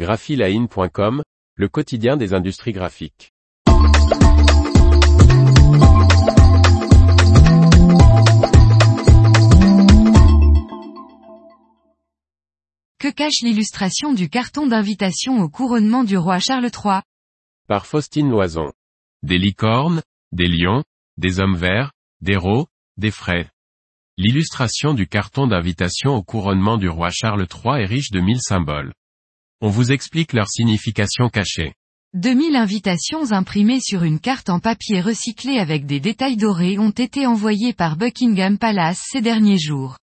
graphiline.com, le quotidien des industries graphiques. Que cache l'illustration du carton d'invitation au couronnement du roi Charles III Par Faustine Loison. Des licornes, des lions, des hommes verts, des raux, des frais. L'illustration du carton d'invitation au couronnement du roi Charles III est riche de mille symboles. On vous explique leur signification cachée. 2000 invitations imprimées sur une carte en papier recyclé avec des détails dorés ont été envoyées par Buckingham Palace ces derniers jours.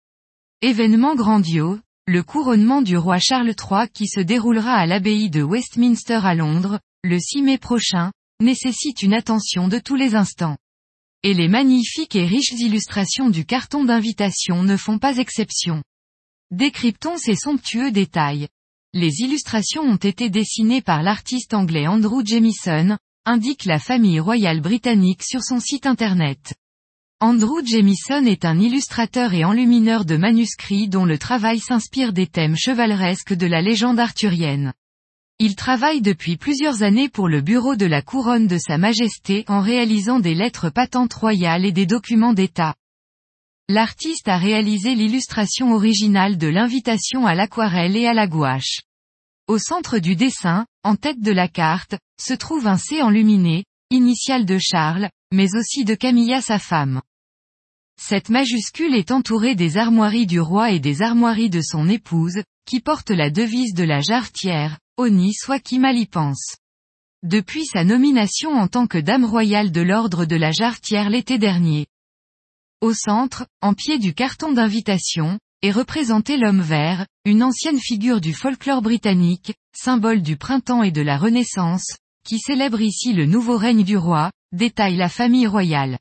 Événement grandiose, le couronnement du roi Charles III qui se déroulera à l'abbaye de Westminster à Londres, le 6 mai prochain, nécessite une attention de tous les instants. Et les magnifiques et riches illustrations du carton d'invitation ne font pas exception. Décryptons ces somptueux détails. Les illustrations ont été dessinées par l'artiste anglais Andrew Jamison, indique la famille royale britannique sur son site internet. Andrew Jamison est un illustrateur et enlumineur de manuscrits dont le travail s'inspire des thèmes chevaleresques de la légende arthurienne. Il travaille depuis plusieurs années pour le bureau de la couronne de Sa Majesté en réalisant des lettres patentes royales et des documents d'État. L'artiste a réalisé l'illustration originale de l'invitation à l'aquarelle et à la gouache. Au centre du dessin, en tête de la carte, se trouve un C enluminé, initial de Charles, mais aussi de Camilla sa femme. Cette majuscule est entourée des armoiries du roi et des armoiries de son épouse, qui portent la devise de la jarretière, Oni soit qui mal y pense. Depuis sa nomination en tant que dame royale de l'ordre de la jarretière l'été dernier. Au centre, en pied du carton d'invitation, est représenté l'homme vert, une ancienne figure du folklore britannique, symbole du printemps et de la renaissance, qui célèbre ici le nouveau règne du roi, détaille la famille royale.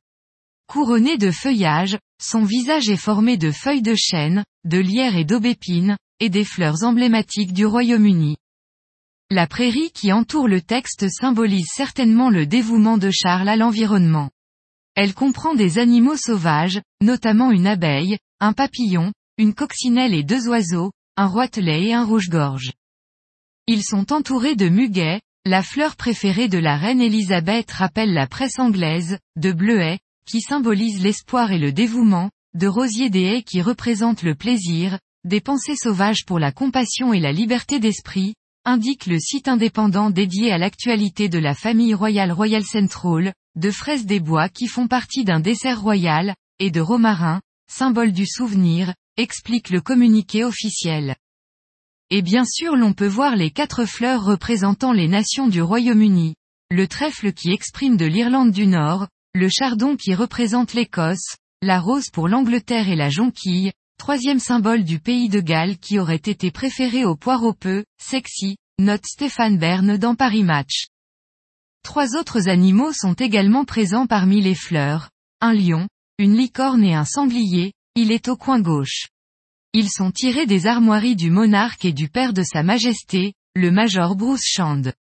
Couronné de feuillage, son visage est formé de feuilles de chêne, de lierre et d'aubépine, et des fleurs emblématiques du Royaume-Uni. La prairie qui entoure le texte symbolise certainement le dévouement de Charles à l'environnement. Elle comprend des animaux sauvages, notamment une abeille, un papillon, une coccinelle et deux oiseaux, un roitelet et un rouge-gorge. Ils sont entourés de muguets, la fleur préférée de la reine Élisabeth rappelle la presse anglaise, de bleuets, qui symbolise l'espoir et le dévouement, de rosiers des haies qui représentent le plaisir, des pensées sauvages pour la compassion et la liberté d'esprit, indique le site indépendant dédié à l'actualité de la famille royale Royal Central, de fraises des bois qui font partie d'un dessert royal, et de romarin, symbole du souvenir, explique le communiqué officiel. Et bien sûr l'on peut voir les quatre fleurs représentant les nations du Royaume-Uni, le trèfle qui exprime de l'Irlande du Nord, le chardon qui représente l'Écosse, la rose pour l'Angleterre et la jonquille, troisième symbole du pays de Galles qui aurait été préféré au poireau peu, sexy, note Stéphane Bern dans Paris Match. Trois autres animaux sont également présents parmi les fleurs, un lion, une licorne et un sanglier, il est au coin gauche. Ils sont tirés des armoiries du monarque et du père de sa majesté, le major Bruce Shand.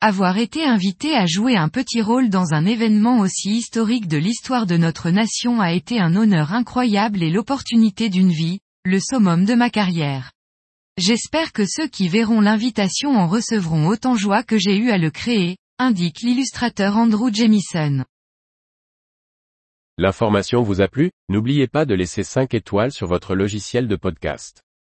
Avoir été invité à jouer un petit rôle dans un événement aussi historique de l'histoire de notre nation a été un honneur incroyable et l'opportunité d'une vie, le summum de ma carrière. J'espère que ceux qui verront l'invitation en recevront autant joie que j'ai eu à le créer, indique l'illustrateur Andrew Jamison. L'information vous a plu? N'oubliez pas de laisser 5 étoiles sur votre logiciel de podcast.